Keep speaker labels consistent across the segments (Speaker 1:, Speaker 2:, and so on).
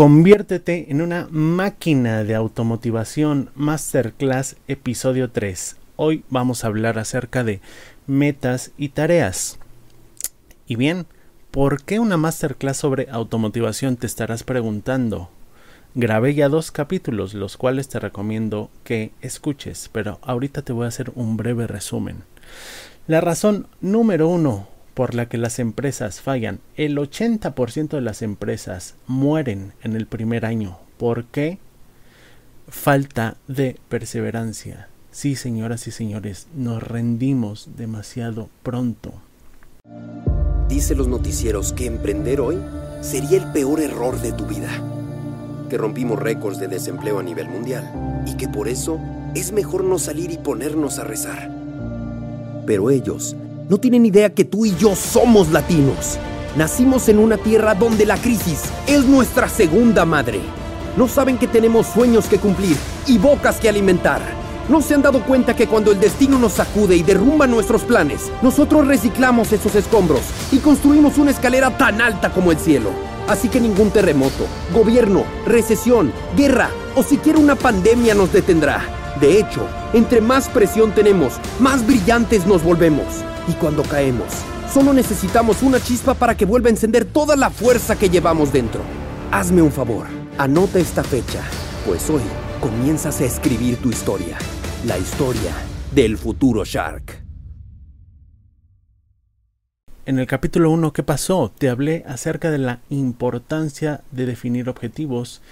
Speaker 1: Conviértete en una máquina de automotivación Masterclass episodio 3. Hoy vamos a hablar acerca de metas y tareas. Y bien, ¿por qué una masterclass sobre automotivación te estarás preguntando? Grabé ya dos capítulos, los cuales te recomiendo que escuches, pero ahorita te voy a hacer un breve resumen. La razón número uno por la que las empresas fallan, el 80% de las empresas mueren en el primer año. ¿Por qué? Falta de perseverancia. Sí, señoras y señores, nos rendimos demasiado pronto.
Speaker 2: Dice los noticieros que emprender hoy sería el peor error de tu vida. Que rompimos récords de desempleo a nivel mundial y que por eso es mejor no salir y ponernos a rezar. Pero ellos no tienen idea que tú y yo somos latinos. Nacimos en una tierra donde la crisis es nuestra segunda madre. No saben que tenemos sueños que cumplir y bocas que alimentar. No se han dado cuenta que cuando el destino nos sacude y derrumba nuestros planes, nosotros reciclamos esos escombros y construimos una escalera tan alta como el cielo. Así que ningún terremoto, gobierno, recesión, guerra o siquiera una pandemia nos detendrá. De hecho, entre más presión tenemos, más brillantes nos volvemos. Y cuando caemos, solo necesitamos una chispa para que vuelva a encender toda la fuerza que llevamos dentro. Hazme un favor, anota esta fecha, pues hoy comienzas a escribir tu historia, la historia del futuro Shark.
Speaker 1: En el capítulo 1, ¿qué pasó? Te hablé acerca de la importancia de definir objetivos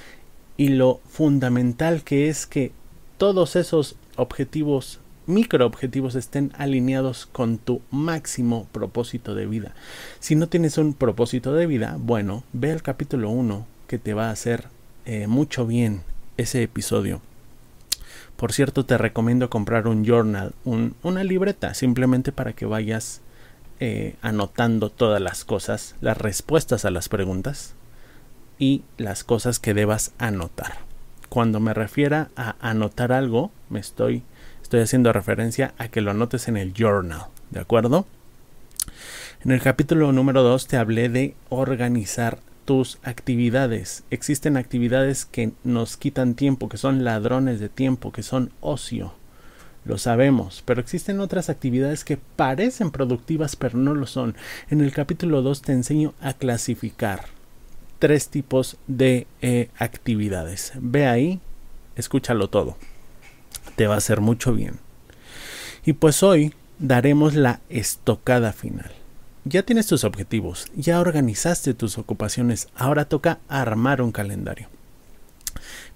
Speaker 1: y lo fundamental que es que todos esos objetivos microobjetivos estén alineados con tu máximo propósito de vida. Si no tienes un propósito de vida, bueno, ve el capítulo 1 que te va a hacer eh, mucho bien ese episodio. Por cierto, te recomiendo comprar un journal, una libreta, simplemente para que vayas eh, anotando todas las cosas, las respuestas a las preguntas y las cosas que debas anotar. Cuando me refiera a anotar algo, me estoy Estoy haciendo referencia a que lo anotes en el journal, ¿de acuerdo? En el capítulo número 2 te hablé de organizar tus actividades. Existen actividades que nos quitan tiempo, que son ladrones de tiempo, que son ocio. Lo sabemos, pero existen otras actividades que parecen productivas pero no lo son. En el capítulo 2 te enseño a clasificar tres tipos de eh, actividades. Ve ahí, escúchalo todo te va a hacer mucho bien. Y pues hoy daremos la estocada final. Ya tienes tus objetivos, ya organizaste tus ocupaciones, ahora toca armar un calendario.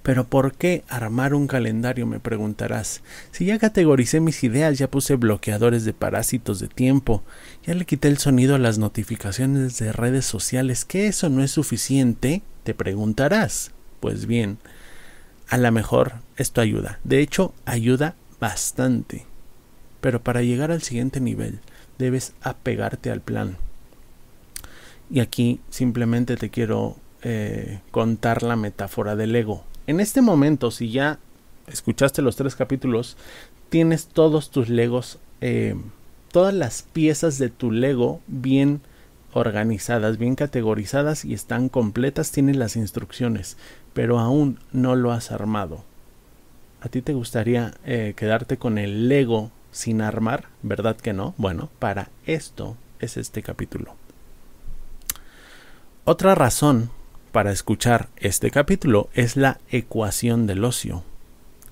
Speaker 1: Pero ¿por qué armar un calendario? me preguntarás. Si ya categoricé mis ideas, ya puse bloqueadores de parásitos de tiempo, ya le quité el sonido a las notificaciones de redes sociales, ¿que eso no es suficiente? Te preguntarás. Pues bien, a lo mejor esto ayuda. De hecho, ayuda bastante. Pero para llegar al siguiente nivel, debes apegarte al plan. Y aquí simplemente te quiero eh, contar la metáfora del ego. En este momento, si ya escuchaste los tres capítulos, tienes todos tus legos, eh, todas las piezas de tu lego bien organizadas, bien categorizadas y están completas, tienes las instrucciones, pero aún no lo has armado. ¿A ti te gustaría eh, quedarte con el Lego sin armar? ¿Verdad que no? Bueno, para esto es este capítulo. Otra razón para escuchar este capítulo es la ecuación del ocio.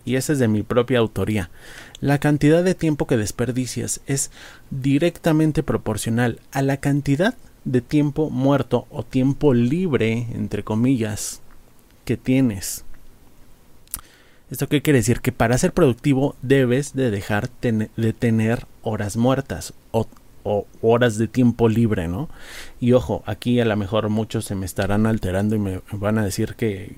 Speaker 1: Y esa es de mi propia autoría. La cantidad de tiempo que desperdicias es directamente proporcional a la cantidad de tiempo muerto o tiempo libre, entre comillas, tienes. ¿Esto qué quiere decir? Que para ser productivo debes de dejar de tener horas muertas o, horas de tiempo libre, ¿no? Y ojo, aquí a lo mejor muchos se me estarán alterando y me van a decir que,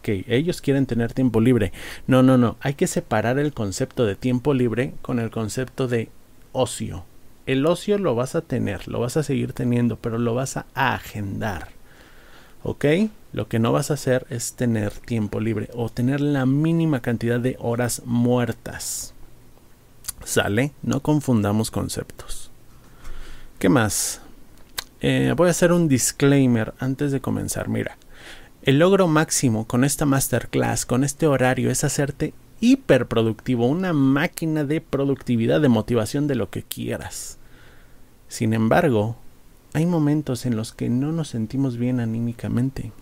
Speaker 1: que ellos quieren tener tiempo libre. No, no, no. Hay que separar el concepto de tiempo libre con el concepto de ocio el ocio lo vas a tener, lo vas a seguir teniendo, pero lo vas a agendar. ¿Ok? Lo que no vas a hacer es tener tiempo libre o tener la mínima cantidad de horas muertas. ¿Sale? No confundamos conceptos. ¿Qué más? Eh, voy a hacer un disclaimer antes de comenzar. Mira, El logro máximo con esta masterclass, con este horario, es hacerte hiperproductivo, una máquina de productividad, de motivación, de lo que quieras. Sin embargo, hay momentos en los que no nos sentimos bien anímicamente.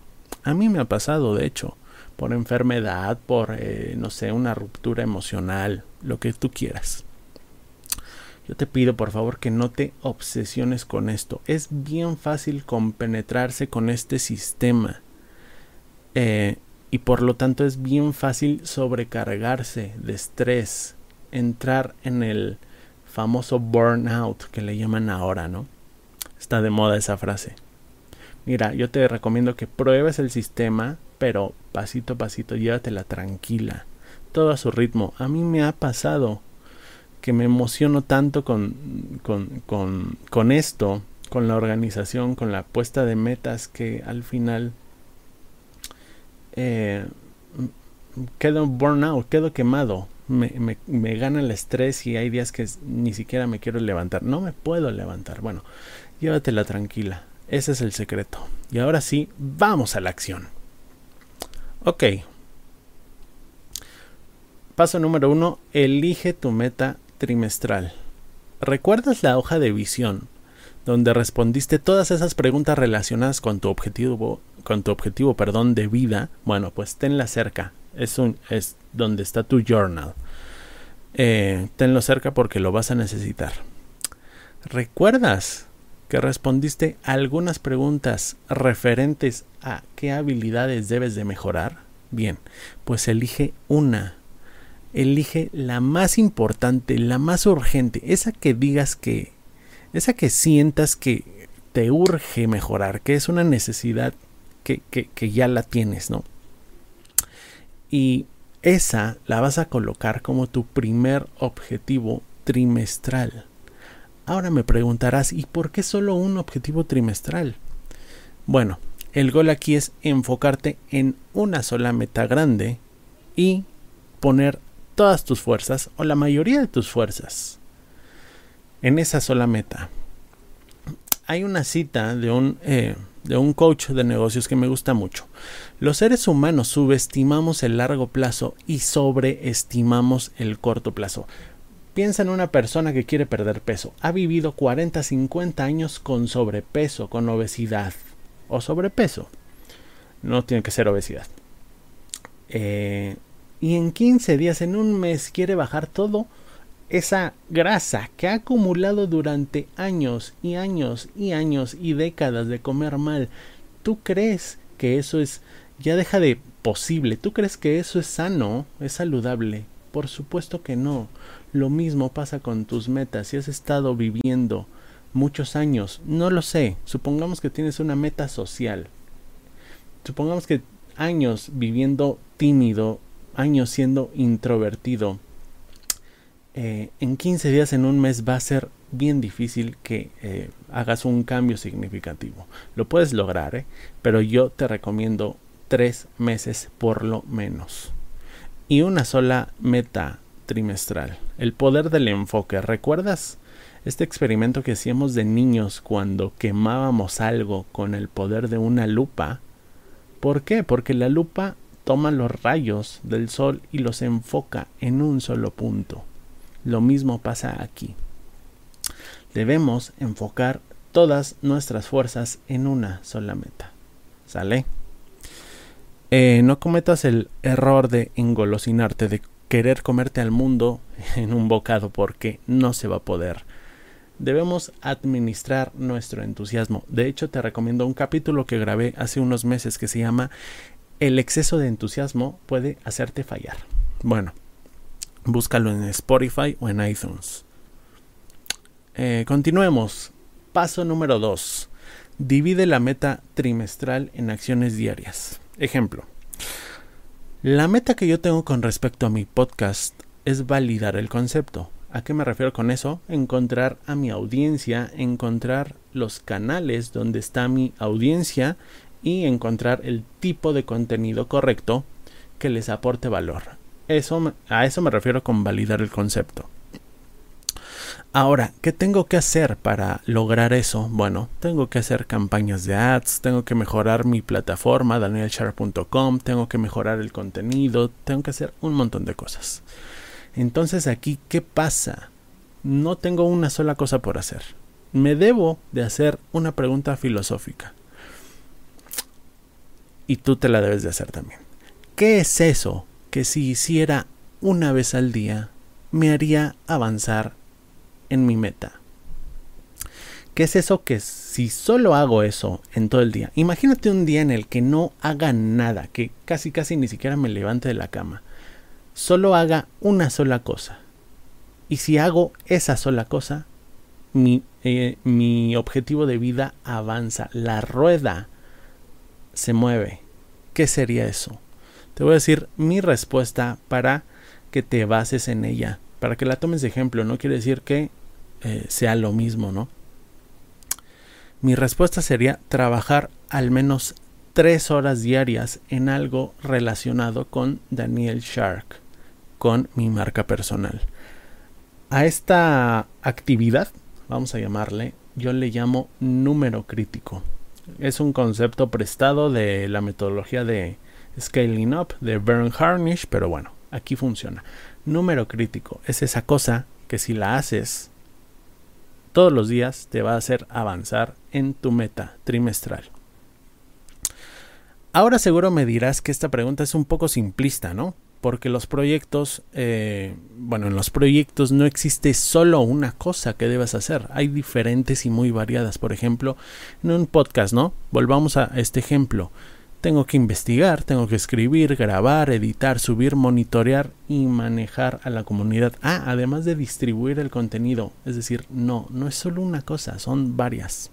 Speaker 1: A mí me ha pasado, de hecho, por enfermedad, por, eh, no sé, una ruptura emocional, lo que tú quieras. Yo te pido por favor que no te obsesiones con esto. Es bien fácil compenetrarse con este sistema. Eh, y por lo tanto es bien fácil sobrecargarse de estrés, entrar en el famoso burnout que le llaman ahora, ¿no? Está de moda esa frase. Mira, yo te recomiendo que pruebes el sistema, pero pasito a pasito, llévatela tranquila, todo a su ritmo. A mí me ha pasado que me emociono tanto con, con, con, con esto, con la organización, con la puesta de metas, que al final eh, quedo burnout, quedo quemado. Me, me, me, gana el estrés y hay días que ni siquiera me quiero levantar. No me puedo levantar. Bueno, llévatela tranquila. Ese es el secreto. Y ahora sí, vamos a la acción. Ok. Paso número uno, elige tu meta trimestral. ¿Recuerdas la hoja de visión donde respondiste todas esas preguntas relacionadas con tu objetivo con tu objetivo, perdón, de vida, bueno, pues tenla cerca. Es, un, es donde está tu journal. Eh, tenlo cerca porque lo vas a necesitar. ¿Recuerdas que respondiste algunas preguntas referentes a qué habilidades debes de mejorar? Bien, pues elige una. Elige la más importante, la más urgente, esa que digas que, esa que sientas que te urge mejorar, que es una necesidad que, ya la tienes, ¿no? Y esa la vas a colocar como tu primer objetivo trimestral. Ahora me preguntarás, ¿y por qué solo un objetivo trimestral? Bueno, el gol aquí es enfocarte en una sola meta grande y poner todas tus fuerzas o la mayoría de tus fuerzas en esa sola meta. Hay una cita de un eh, de un coach de negocios que me gusta mucho. Los seres humanos subestimamos el largo plazo y sobreestimamos el corto plazo. Piensa en una persona que quiere perder peso. Ha vivido 40, 50 años con sobrepeso, con obesidad o sobrepeso. No tiene que ser obesidad. Eh, y en 15 días, en un mes, quiere bajar todo esa grasa que ha acumulado durante años y años y años y décadas de comer mal, ¿tú crees que eso es ya deja de posible? ¿Tú crees que eso es sano, es saludable? Por supuesto que no. Lo mismo pasa con tus metas. Si has estado viviendo muchos años, no lo sé, supongamos que tienes una meta social. Supongamos que años viviendo tímido, años siendo introvertido, eh, en 15 días, en un mes, va a ser bien difícil que eh, hagas un cambio significativo. Lo puedes lograr, ¿eh? pero yo te recomiendo tres meses por lo menos. Y una sola meta trimestral. El poder del enfoque. ¿Recuerdas este experimento que hacíamos de niños cuando quemábamos algo con el poder de una lupa? ¿Por qué? Porque la lupa toma los rayos del sol y los enfoca en un solo punto. Lo mismo pasa aquí. Debemos enfocar todas nuestras fuerzas en una sola meta. ¿Sale? Eh, no cometas el error de engolosinarte, de querer comerte al mundo en un bocado porque no se va a poder. Debemos administrar nuestro entusiasmo. De hecho, te recomiendo un capítulo que grabé hace unos meses que se llama El exceso de entusiasmo puede hacerte fallar. Bueno, Búscalo en Spotify o en iTunes. Eh, continuemos. Paso número 2. Divide la meta trimestral en acciones diarias. Ejemplo. La meta que yo tengo con respecto a mi podcast es validar el concepto. ¿A qué me refiero con eso? Encontrar a mi audiencia, encontrar los canales donde está mi audiencia y encontrar el tipo de contenido correcto que les aporte valor. Eso, a eso me refiero con validar el concepto. Ahora, ¿qué tengo que hacer para lograr eso? Bueno, tengo que hacer campañas de ads, tengo que mejorar mi plataforma, danielchar.com, tengo que mejorar el contenido, tengo que hacer un montón de cosas. Entonces aquí, ¿qué pasa? No tengo una sola cosa por hacer. Me debo de hacer una pregunta filosófica. Y tú te la debes de hacer también. ¿Qué es eso que si hiciera una vez al día me haría avanzar en mi meta. ¿Qué es eso que si solo hago eso en todo el día? Imagínate un día en el que no haga nada, que casi casi ni siquiera me levante de la cama. Solo haga una sola cosa. Y si hago esa sola cosa, mi, eh, mi objetivo de vida avanza. La rueda se mueve. ¿Qué sería eso? Te voy a decir mi respuesta para que te bases en ella. Para que la tomes de ejemplo. No quiere decir que eh, sea lo mismo, ¿no? Mi respuesta sería trabajar al menos tres horas diarias en algo relacionado con Daniel Shark, con mi marca personal. A esta actividad, vamos a llamarle, yo le llamo número crítico. Es un concepto prestado de la metodología de Scaling Up de Bern Harnish, pero bueno, aquí funciona. Número crítico es esa cosa que si la haces todos los días te va a hacer avanzar en tu meta trimestral. Ahora seguro me dirás que esta pregunta es un poco simplista, ¿no? Porque los proyectos, eh, bueno, en los proyectos no existe solo una cosa que debas hacer. Hay diferentes y muy variadas. Por ejemplo, en un podcast, ¿no? Volvamos a este ejemplo. Tengo que investigar, tengo que escribir, grabar, editar, subir, monitorear y manejar a la comunidad. Ah, además de distribuir el contenido. Es decir, no, no es solo una cosa, son varias.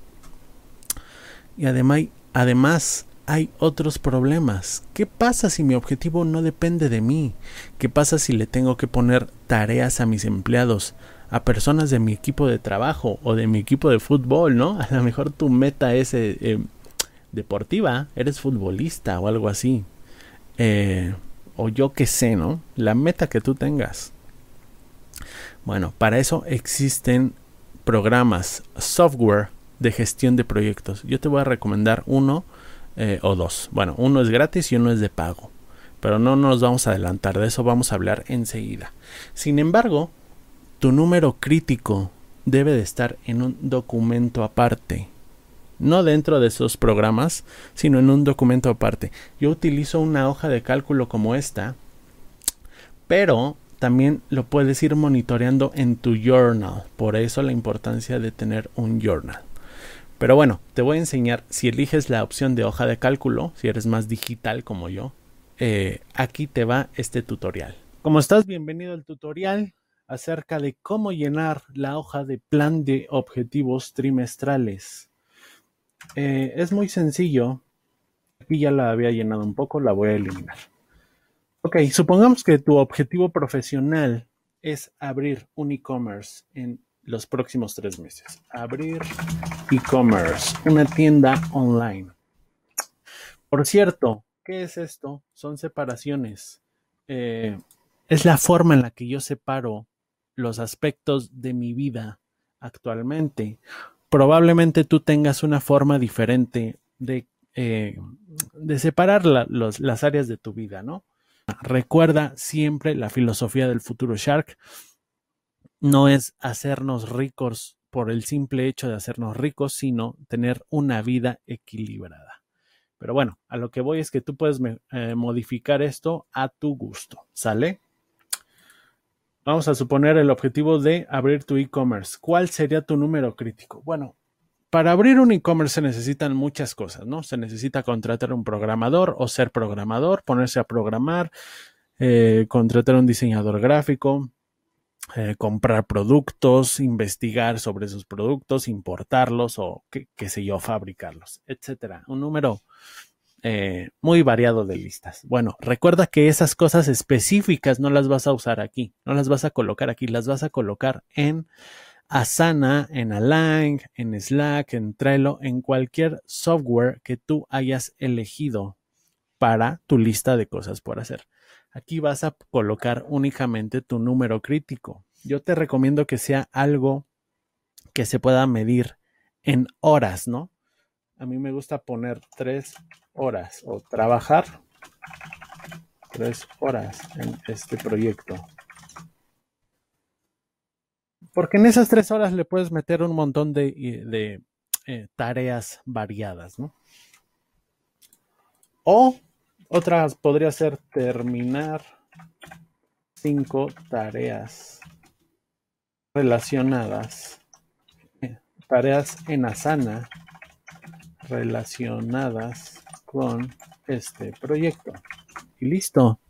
Speaker 1: Y además, además hay otros problemas. ¿Qué pasa si mi objetivo no depende de mí? ¿Qué pasa si le tengo que poner tareas a mis empleados? a personas de mi equipo de trabajo o de mi equipo de fútbol, ¿no? A lo mejor tu meta es eh, eh, deportiva, eres futbolista o algo así. Eh, o yo qué sé, ¿no? La meta que tú tengas. Bueno, para eso existen programas, software de gestión de proyectos. Yo te voy a recomendar uno eh, o dos. Bueno, uno es gratis y uno es de pago. Pero no nos vamos a adelantar, de eso vamos a hablar enseguida. Sin embargo, tu número crítico debe de estar en un documento aparte no dentro de esos programas, sino en un documento aparte. Yo utilizo una hoja de cálculo como esta, pero también lo puedes ir monitoreando en tu journal. Por eso la importancia de tener un journal. Pero bueno, te voy a enseñar, si eliges la opción de hoja de cálculo, si eres más digital como yo, eh, aquí te va este tutorial. Como estás, bienvenido al tutorial acerca de cómo llenar la hoja de plan de objetivos trimestrales. Eh, es muy sencillo. Aquí ya la había llenado un poco, la voy a eliminar. Ok, supongamos que tu objetivo profesional es abrir un e-commerce en los próximos tres meses. Abrir e-commerce, una tienda online. Por cierto, ¿qué es esto? Son separaciones. Eh, es la forma en la que yo separo los aspectos de mi vida actualmente probablemente tú tengas una forma diferente de, eh, de separar las áreas de tu vida, ¿no? Recuerda siempre la filosofía del futuro Shark. No es hacernos ricos por el simple hecho de hacernos ricos, sino tener una vida equilibrada. Pero bueno, a lo que voy es que tú puedes eh, modificar esto a tu gusto, ¿sale? Vamos a suponer el objetivo de abrir tu e-commerce. ¿Cuál sería tu número crítico? Bueno, para abrir un e-commerce se necesitan muchas cosas, ¿no? Se necesita contratar un programador o ser programador, ponerse a programar, eh, contratar un diseñador gráfico, eh, comprar productos, investigar sobre esos productos, importarlos o qué, qué sé yo, fabricarlos, etcétera. Un número eh, muy variado de listas. Bueno, recuerda que esas cosas específicas no las vas a usar aquí, no las vas a colocar aquí, las vas a colocar en Asana, en Align, en Slack, en Trello, en cualquier software que tú hayas elegido para tu lista de cosas por hacer. Aquí vas a colocar únicamente tu número crítico. Yo te recomiendo que sea algo que se pueda medir en horas, ¿no? A mí me gusta poner tres horas o trabajar tres horas en este proyecto. Porque en esas tres horas le puedes meter un montón de, eh, tareas variadas, ¿no? O otras podría ser terminar cinco tareas relacionadas, eh, tareas en Asana relacionadas con este proyecto. Y listo.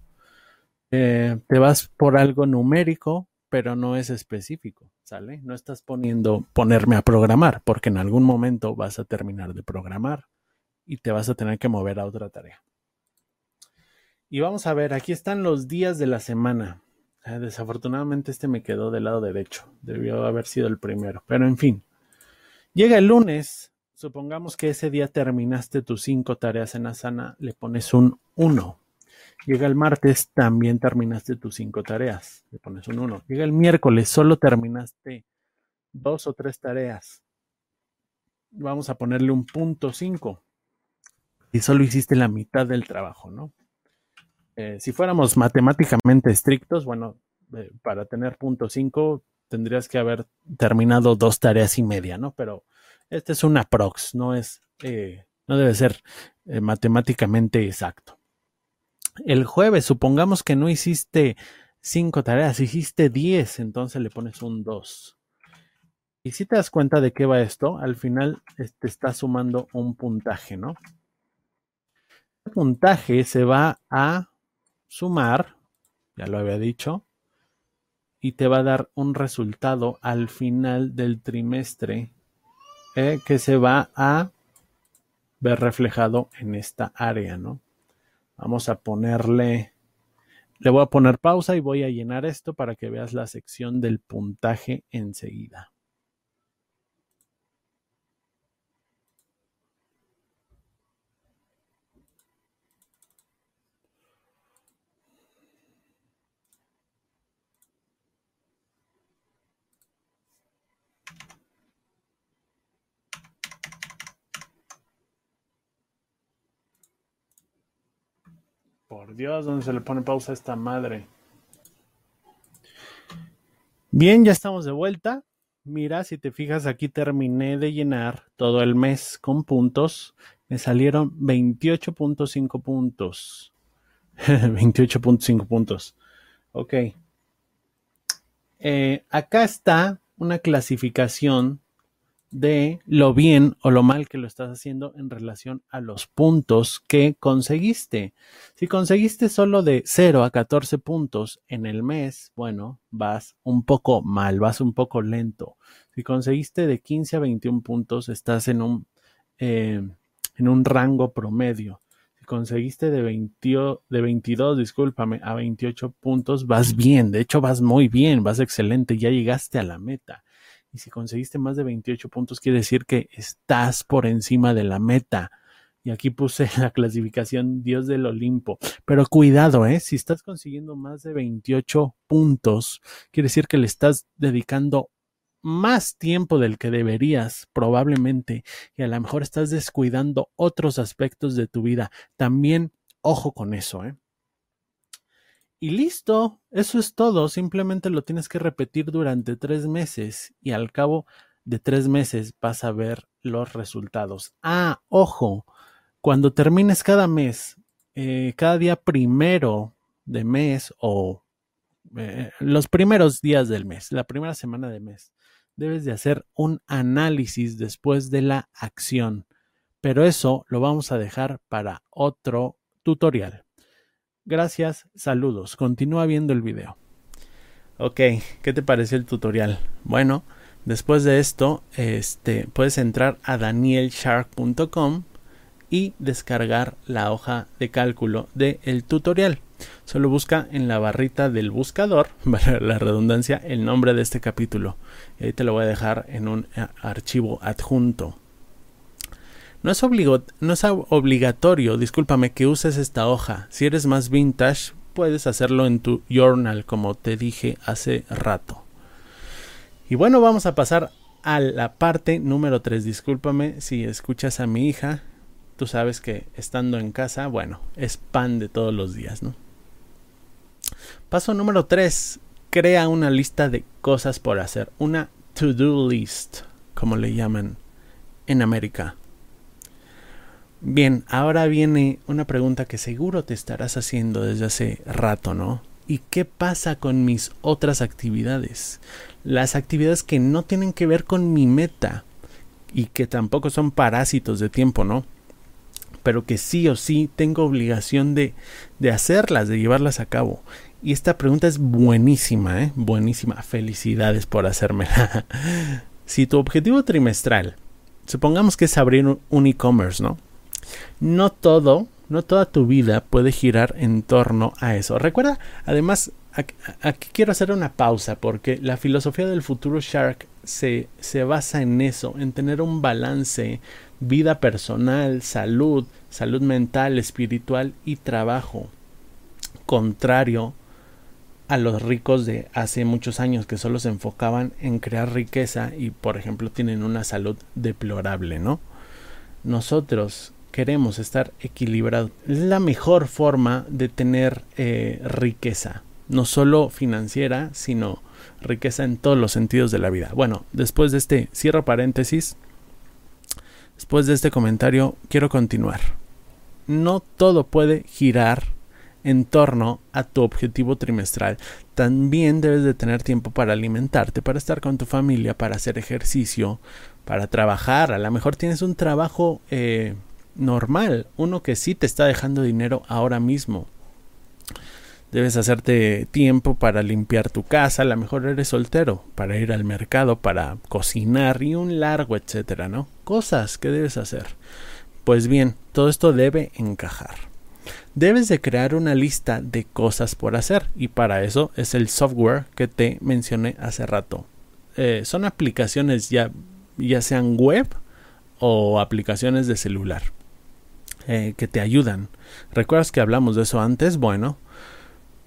Speaker 1: Eh, te vas por algo numérico, pero no es específico, ¿sale? No estás poniendo ponerme a programar, porque en algún momento vas a terminar de programar y te vas a tener que mover a otra tarea. Y vamos a ver, aquí están los días de la semana. Eh, desafortunadamente este me quedó del lado derecho. Debió haber sido el primero. Pero en fin. Llega el lunes. Supongamos que ese día terminaste tus cinco tareas en Asana. Le pones un 1. Llega el martes, también terminaste tus cinco tareas. Le pones un 1. Llega el miércoles, solo terminaste dos o tres tareas. Vamos a ponerle un punto 5. Y solo hiciste la mitad del trabajo, ¿no? Eh, si fuéramos matemáticamente estrictos, bueno, eh, para tener punto 5 tendrías que haber terminado dos tareas y media, ¿no? Pero este es una prox, no es, eh, no debe ser matemáticamente exacto. El jueves, supongamos que no hiciste cinco tareas, hiciste 10, entonces le pones un 2. Y si te das cuenta de qué va esto, al final te este, está sumando un puntaje, ¿no? El puntaje se va a sumar, ya lo había dicho, y te va a dar un resultado al final del trimestre eh, que se va a ver reflejado en esta área, ¿no? Vamos a ponerle, le voy a poner pausa y voy a llenar esto para que veas la sección del puntaje enseguida. Por Dios, ¿dónde se le pone pausa a esta madre? Bien, ya estamos de vuelta. Mira, si te fijas, aquí terminé de llenar todo el mes con puntos. Me salieron 28.5 puntos. 28.5 puntos. Ok. Eh, acá está una clasificación de lo bien o lo mal que lo estás haciendo en relación a los puntos que conseguiste. Si conseguiste solo de 0 a 14 puntos en el mes, bueno, vas un poco mal, vas un poco lento. Si conseguiste de 15 a 21 puntos, estás en un, eh, en un rango promedio. Si conseguiste de, 20, de 22, discúlpame, a 28 puntos, vas bien. De hecho, vas muy bien, vas excelente, ya llegaste a la meta. Y si conseguiste más de 28 puntos, quiere decir que estás por encima de la meta. Y aquí puse la clasificación Dios del Olimpo. Pero cuidado, ¿eh? Si estás consiguiendo más de 28 puntos, quiere decir que le estás dedicando más tiempo del que deberías, probablemente, y a lo mejor estás descuidando otros aspectos de tu vida. También, ojo con eso, ¿eh? Y listo, eso es todo. Simplemente lo tienes que repetir durante tres meses y al cabo de tres meses vas a ver los resultados. Ah, ojo, cuando termines cada mes, eh, cada día primero de mes o eh, los primeros días del mes, la primera semana de mes, debes de hacer un análisis después de la acción. Pero eso lo vamos a dejar para otro tutorial. Gracias, saludos. Continúa viendo el video. Ok, ¿qué te pareció el tutorial? Bueno, después de esto, este, puedes entrar a danielshark.com y descargar la hoja de cálculo del tutorial. Solo busca en la barrita del buscador, la redundancia, el nombre de este capítulo. Y ahí te lo voy a dejar en un eh, archivo adjunto. No es, no es obligatorio, discúlpame, que uses esta hoja. Si eres más vintage, puedes hacerlo en tu journal, como te dije hace rato. Y bueno, vamos a pasar a la parte número 3. Discúlpame si escuchas a mi hija. Tú sabes que estando en casa, bueno, es pan de todos los días, ¿no? Paso número 3. Crea una lista de cosas por hacer. Una to-do list, como le llaman en América. Bien, ahora viene una pregunta que seguro te estarás haciendo desde hace rato, ¿no? ¿Y qué pasa con mis otras actividades? Las actividades que no tienen que ver con mi meta y que tampoco son parásitos de tiempo, ¿no? Pero que sí o sí tengo obligación de, de hacerlas, de llevarlas a cabo. Y esta pregunta es buenísima, ¿eh? Buenísima. Felicidades por hacérmela. si tu objetivo trimestral, supongamos que es abrir un e-commerce, ¿no? No todo no toda tu vida puede girar en torno a eso. Recuerda, además, aquí quiero hacer una pausa porque la filosofía del futuro Shark se, se basa en eso, en tener un balance, vida personal, salud, salud mental, espiritual y trabajo. Contrario a los ricos de hace muchos años que solo se enfocaban en crear riqueza y por ejemplo tienen una salud deplorable, ¿no? Nosotros queremos estar equilibrados. Es la mejor forma de tener eh, riqueza, no solo financiera, sino riqueza en todos los sentidos de la vida. Bueno, después de este, cierro paréntesis, después de este comentario, quiero continuar. No todo puede girar en torno a tu objetivo trimestral. También debes de tener tiempo para alimentarte, para estar con tu familia, para hacer ejercicio, para trabajar. A lo mejor tienes un trabajo eh, normal, uno que sí te está dejando dinero ahora mismo. Debes hacerte tiempo para limpiar tu casa, a lo mejor eres soltero, para ir al mercado, para cocinar y un largo etcétera, ¿no? Cosas que debes hacer. Pues bien, todo esto debe encajar. Debes de crear una lista de cosas por hacer y para eso es el software que te mencioné hace rato. Eh, son aplicaciones ya, ya sean web o aplicaciones de celular. Eh, que te ayudan. ¿Recuerdas que hablamos de eso antes? Bueno,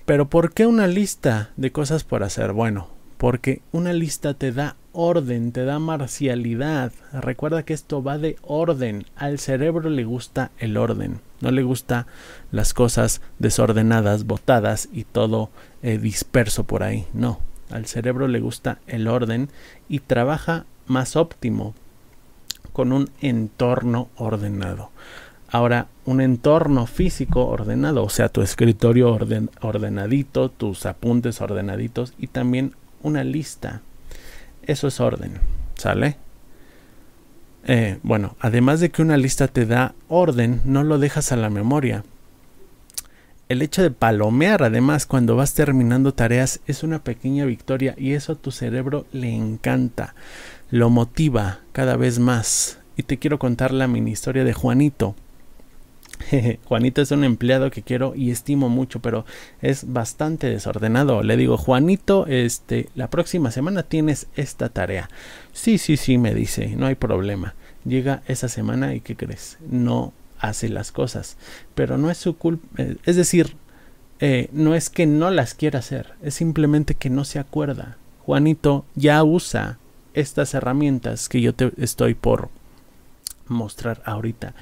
Speaker 1: pero ¿por qué una lista de cosas por hacer? Bueno, porque una lista te da orden, te da marcialidad. Recuerda que esto va de orden. Al cerebro le gusta el orden, no le gusta las cosas desordenadas, botadas y todo eh, disperso por ahí. No, al cerebro le gusta el orden y trabaja más óptimo con un entorno ordenado. Ahora, un entorno físico ordenado, o sea, tu escritorio ordenadito, tus apuntes ordenaditos y también una lista. Eso es orden, ¿sale? Eh, bueno, además de que una lista te da orden, no lo dejas a la memoria. El hecho de palomear, además, cuando vas terminando tareas, es una pequeña victoria y eso a tu cerebro le encanta, lo motiva cada vez más. Y te quiero contar la mini historia de Juanito. Juanito es un empleado que quiero y estimo mucho, pero es bastante desordenado. Le digo, Juanito, este, la próxima semana tienes esta tarea. Sí, sí, sí, me dice, no hay problema. Llega esa semana y ¿qué crees? No hace las cosas. Pero no es su culpa. Eh, es decir, eh, no es que no las quiera hacer, es simplemente que no se acuerda. Juanito ya usa estas herramientas que yo te estoy por mostrar ahorita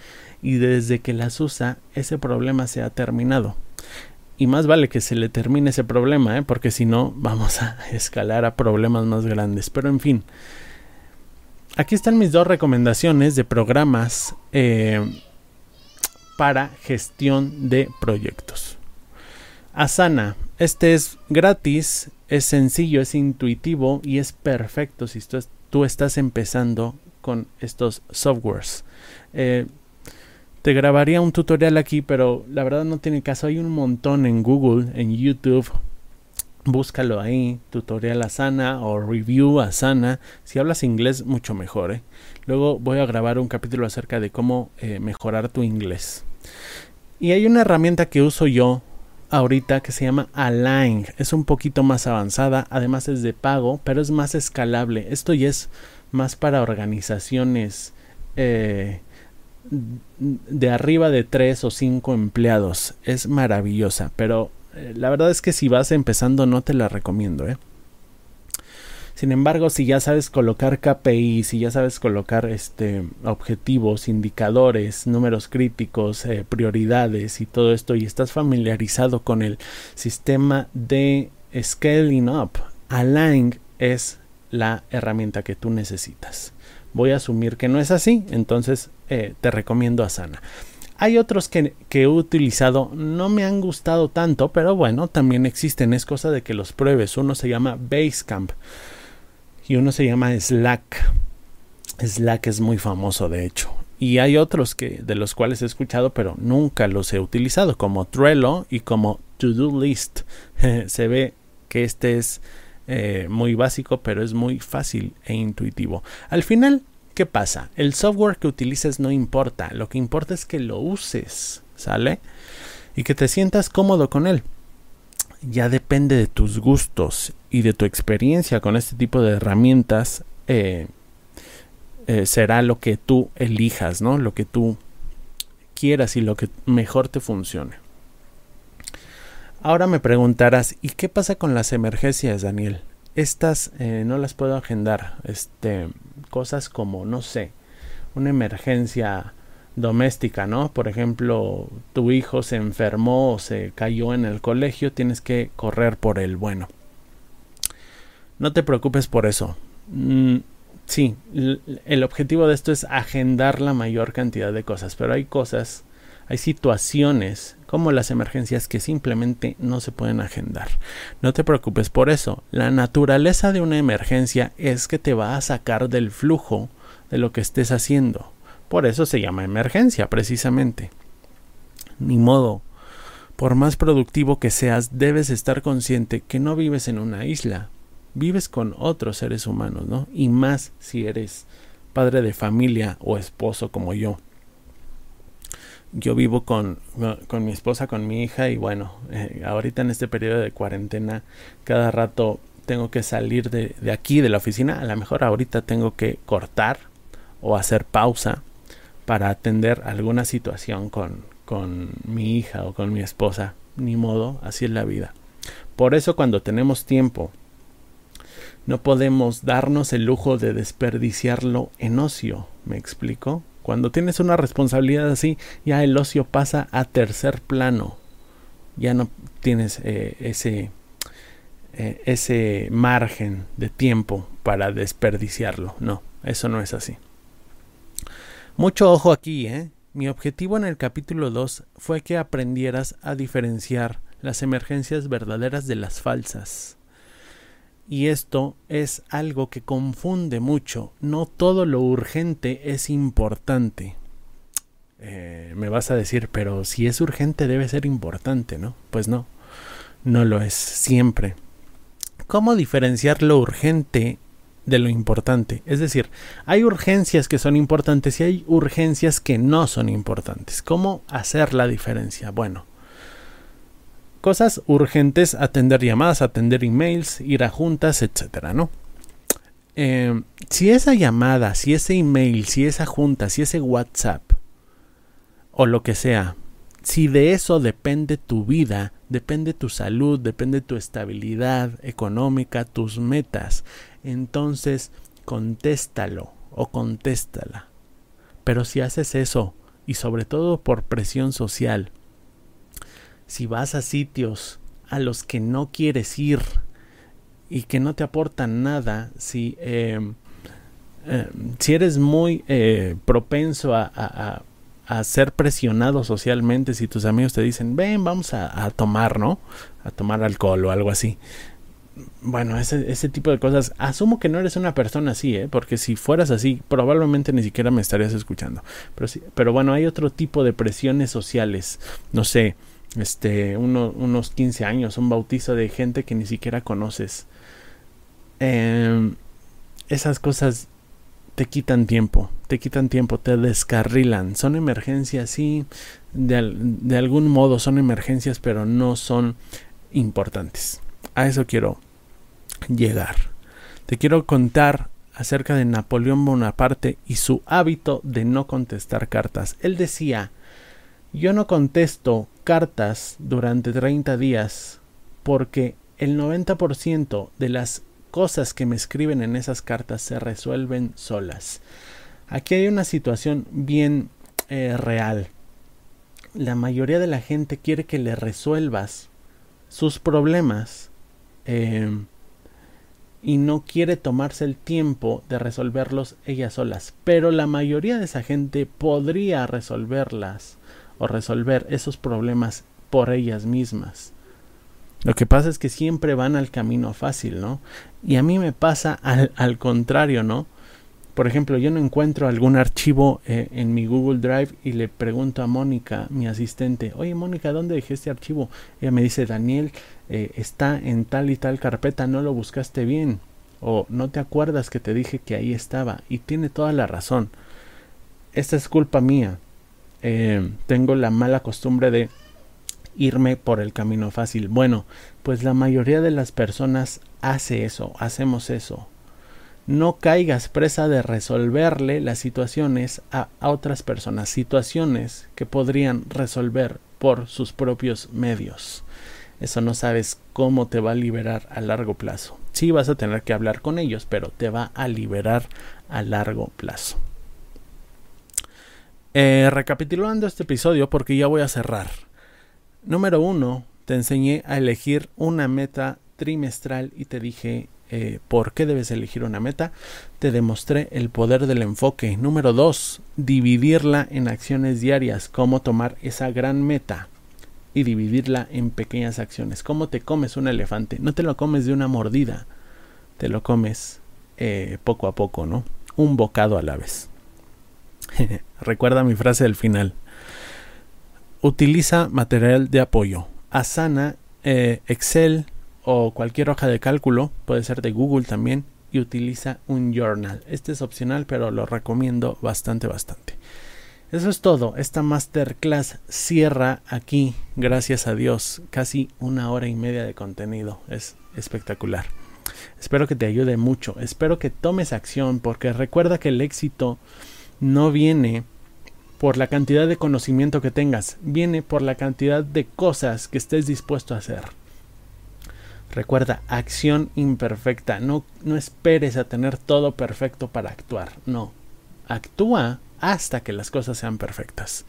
Speaker 1: y desde que las usa ese problema se ha terminado. Y más vale que se le termine ese problema, ¿eh? porque si no vamos a escalar a problemas más grandes. Pero en fin, aquí están mis dos recomendaciones de programas eh, para gestión de proyectos. Asana, este es gratis, es sencillo, es intuitivo y es perfecto si tú, estás empezando con estos softwares. Eh, te grabaría un tutorial aquí, pero la verdad no tiene caso. Hay un montón en Google, en YouTube. Búscalo ahí, tutorial Asana o review Asana. Si hablas inglés, mucho mejor. ¿eh? Luego voy a grabar un capítulo acerca de cómo eh, mejorar tu inglés. Y hay una herramienta que uso yo ahorita que se llama Align. Es un poquito más avanzada, además es de pago, pero es más escalable. Esto ya es más para organizaciones. Eh, de arriba de tres o cinco empleados. Es maravillosa, pero eh, la verdad es que si vas empezando no te la recomiendo. ¿eh? Sin embargo, si ya sabes colocar KPI, si ya sabes colocar este objetivos, indicadores, números críticos, eh, prioridades y todo esto y estás familiarizado con el sistema de scaling up, Align es la herramienta que tú necesitas. Voy a asumir que no es así, entonces eh, te recomiendo Asana. Hay otros que, he utilizado, no me han gustado tanto, pero bueno, también existen, es cosa de que los pruebes. Uno se llama Basecamp y uno se llama Slack. Slack es muy famoso, de hecho. Y hay otros que, de los cuales he escuchado, pero nunca los he utilizado, como Trello y como To Do List. se ve que este es eh, muy básico, pero es muy fácil e intuitivo. Al final, ¿qué pasa? El software que utilices no importa, lo que importa es que lo uses, ¿sale? Y que te sientas cómodo con él. Ya depende de tus gustos y de tu experiencia con este tipo de herramientas. Eh, eh, será lo que tú elijas, ¿no? Lo que tú quieras y lo que mejor te funcione. Ahora me preguntarás, ¿y qué pasa con las emergencias, Daniel? Estas eh, no las puedo agendar. Este, cosas como, no sé, una emergencia doméstica, ¿no? Por ejemplo, tu hijo se enfermó o se cayó en el colegio, tienes que correr por él. Bueno, no te preocupes por eso. Mm, sí, el objetivo de esto es agendar la mayor cantidad de cosas, pero hay cosas hay situaciones como las emergencias que simplemente no se pueden agendar. No te preocupes por eso. La naturaleza de una emergencia es que te va a sacar del flujo de lo que estés haciendo. Por eso se llama emergencia, precisamente. Ni modo. Por más productivo que seas, debes estar consciente que no vives en una isla. Vives con otros seres humanos, ¿no? Y más si eres padre de familia o esposo como yo yo vivo con, con, mi esposa, con mi hija y bueno, eh, ahorita en este periodo de cuarentena cada rato tengo que salir de, de, aquí, de la oficina. A lo mejor ahorita tengo que cortar o hacer pausa para atender alguna situación con, con mi hija o con mi esposa. Ni modo, así es la vida. Por eso cuando tenemos tiempo, no podemos darnos el lujo de desperdiciarlo en ocio. ¿Me explico? Cuando tienes una responsabilidad así, ya el ocio pasa a tercer plano. Ya no tienes eh, ese, eh, ese margen de tiempo para desperdiciarlo. No, eso no es así. Mucho ojo aquí, ¿eh? Mi objetivo en el capítulo 2 fue que aprendieras a diferenciar las emergencias verdaderas de las falsas. Y esto es algo que confunde mucho. No todo lo urgente es importante. Eh, me vas a decir, pero si es urgente debe ser importante, ¿no? Pues no, no lo es siempre. ¿Cómo diferenciar lo urgente de lo importante? Es decir, hay urgencias que son importantes y hay urgencias que no son importantes. ¿Cómo hacer la diferencia? Bueno, cosas urgentes, atender llamadas, atender emails, ir a juntas, etcétera, ¿no? Em, si esa llamada, si ese email, si esa junta, si ese WhatsApp o lo que sea, si de eso depende tu vida, depende tu salud, depende tu estabilidad económica, tus metas, entonces contéstalo o contéstala. Pero si haces eso, y sobre todo por presión social, si vas a sitios a los que no quieres ir y que no te aportan nada, si, em, em, si eres muy eh, propenso a, ser presionado socialmente, si tus amigos te dicen, ven, vamos a, tomar, ¿no? A tomar alcohol o algo así. Bueno, ese, ese, tipo de cosas. Asumo que no eres una persona así, ¿eh? Porque si fueras así, probablemente ni siquiera me estarías escuchando. Pero, sí, pero bueno, hay otro tipo de presiones sociales. No sé, este, unos 15 años, un bautizo de gente que ni siquiera conoces. Em, esas cosas te quitan tiempo, te quitan tiempo, te descarrilan. Son emergencias, sí, de, de algún modo son emergencias, pero no son importantes. A eso quiero llegar. Te quiero contar acerca de Napoleón Bonaparte y su hábito de no contestar cartas. Él decía, yo no contesto cartas durante 30 días porque el 90% de las cosas que me escriben en esas cartas se resuelven solas. Aquí hay una situación bien eh, real. La mayoría de la gente quiere que le resuelvas sus problemas eh, y no quiere tomarse el tiempo de resolverlos ellas solas. Pero la mayoría de esa gente podría resolverlas o resolver esos problemas por ellas mismas. Lo que pasa es que siempre van al camino fácil, ¿no? Y a mí me pasa al, al contrario, ¿no? Por ejemplo, yo no encuentro algún archivo eh, en mi Google Drive y le pregunto a Mónica, mi asistente, oye Mónica, ¿dónde dejé este archivo? Ella me dice, Daniel, eh, está en tal y tal carpeta, no lo buscaste bien. O no te acuerdas que te dije que ahí estaba. Y tiene toda la razón. Esta es culpa mía. Eh, tengo la mala costumbre de irme por el camino fácil. Bueno, pues la mayoría de las personas hace eso, hacemos eso. No caigas presa de resolverle las situaciones a, a otras personas, situaciones que podrían resolver por sus propios medios. Eso no sabes cómo te va a liberar a largo plazo. Sí vas a tener que hablar con ellos, pero te va a liberar a largo plazo. Eh, recapitulando este episodio, porque ya voy a cerrar. Número uno, te enseñé a elegir una meta trimestral y te dije eh, por qué debes elegir una meta. Te demostré el poder del enfoque. Número dos, dividirla en acciones diarias. Cómo tomar esa gran meta y dividirla en pequeñas acciones. ¿Cómo te comes un elefante? No te lo comes de una mordida. Te lo comes eh, poco a poco, ¿no? Un bocado a la vez. Recuerda mi frase del final. Utiliza material de apoyo. Asana, eh, Excel o cualquier hoja de cálculo, puede ser de Google también, y utiliza un journal. Este es opcional, pero lo recomiendo bastante, bastante. Eso es todo. Esta masterclass cierra aquí, gracias a Dios, casi una hora y media de contenido. Es espectacular. Espero que te ayude mucho. Espero que tomes acción porque recuerda que el éxito no viene por la cantidad de conocimiento que tengas, viene por la cantidad de cosas que estés dispuesto a hacer. Recuerda, acción imperfecta. No, no esperes a tener todo perfecto para actuar. No. Actúa hasta que las cosas sean perfectas.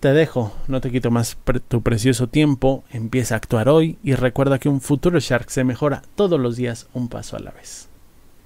Speaker 1: Te dejo, no te quito más tu precioso tiempo, empieza a actuar hoy y recuerda que un futuro Shark se mejora todos los días un paso a la vez.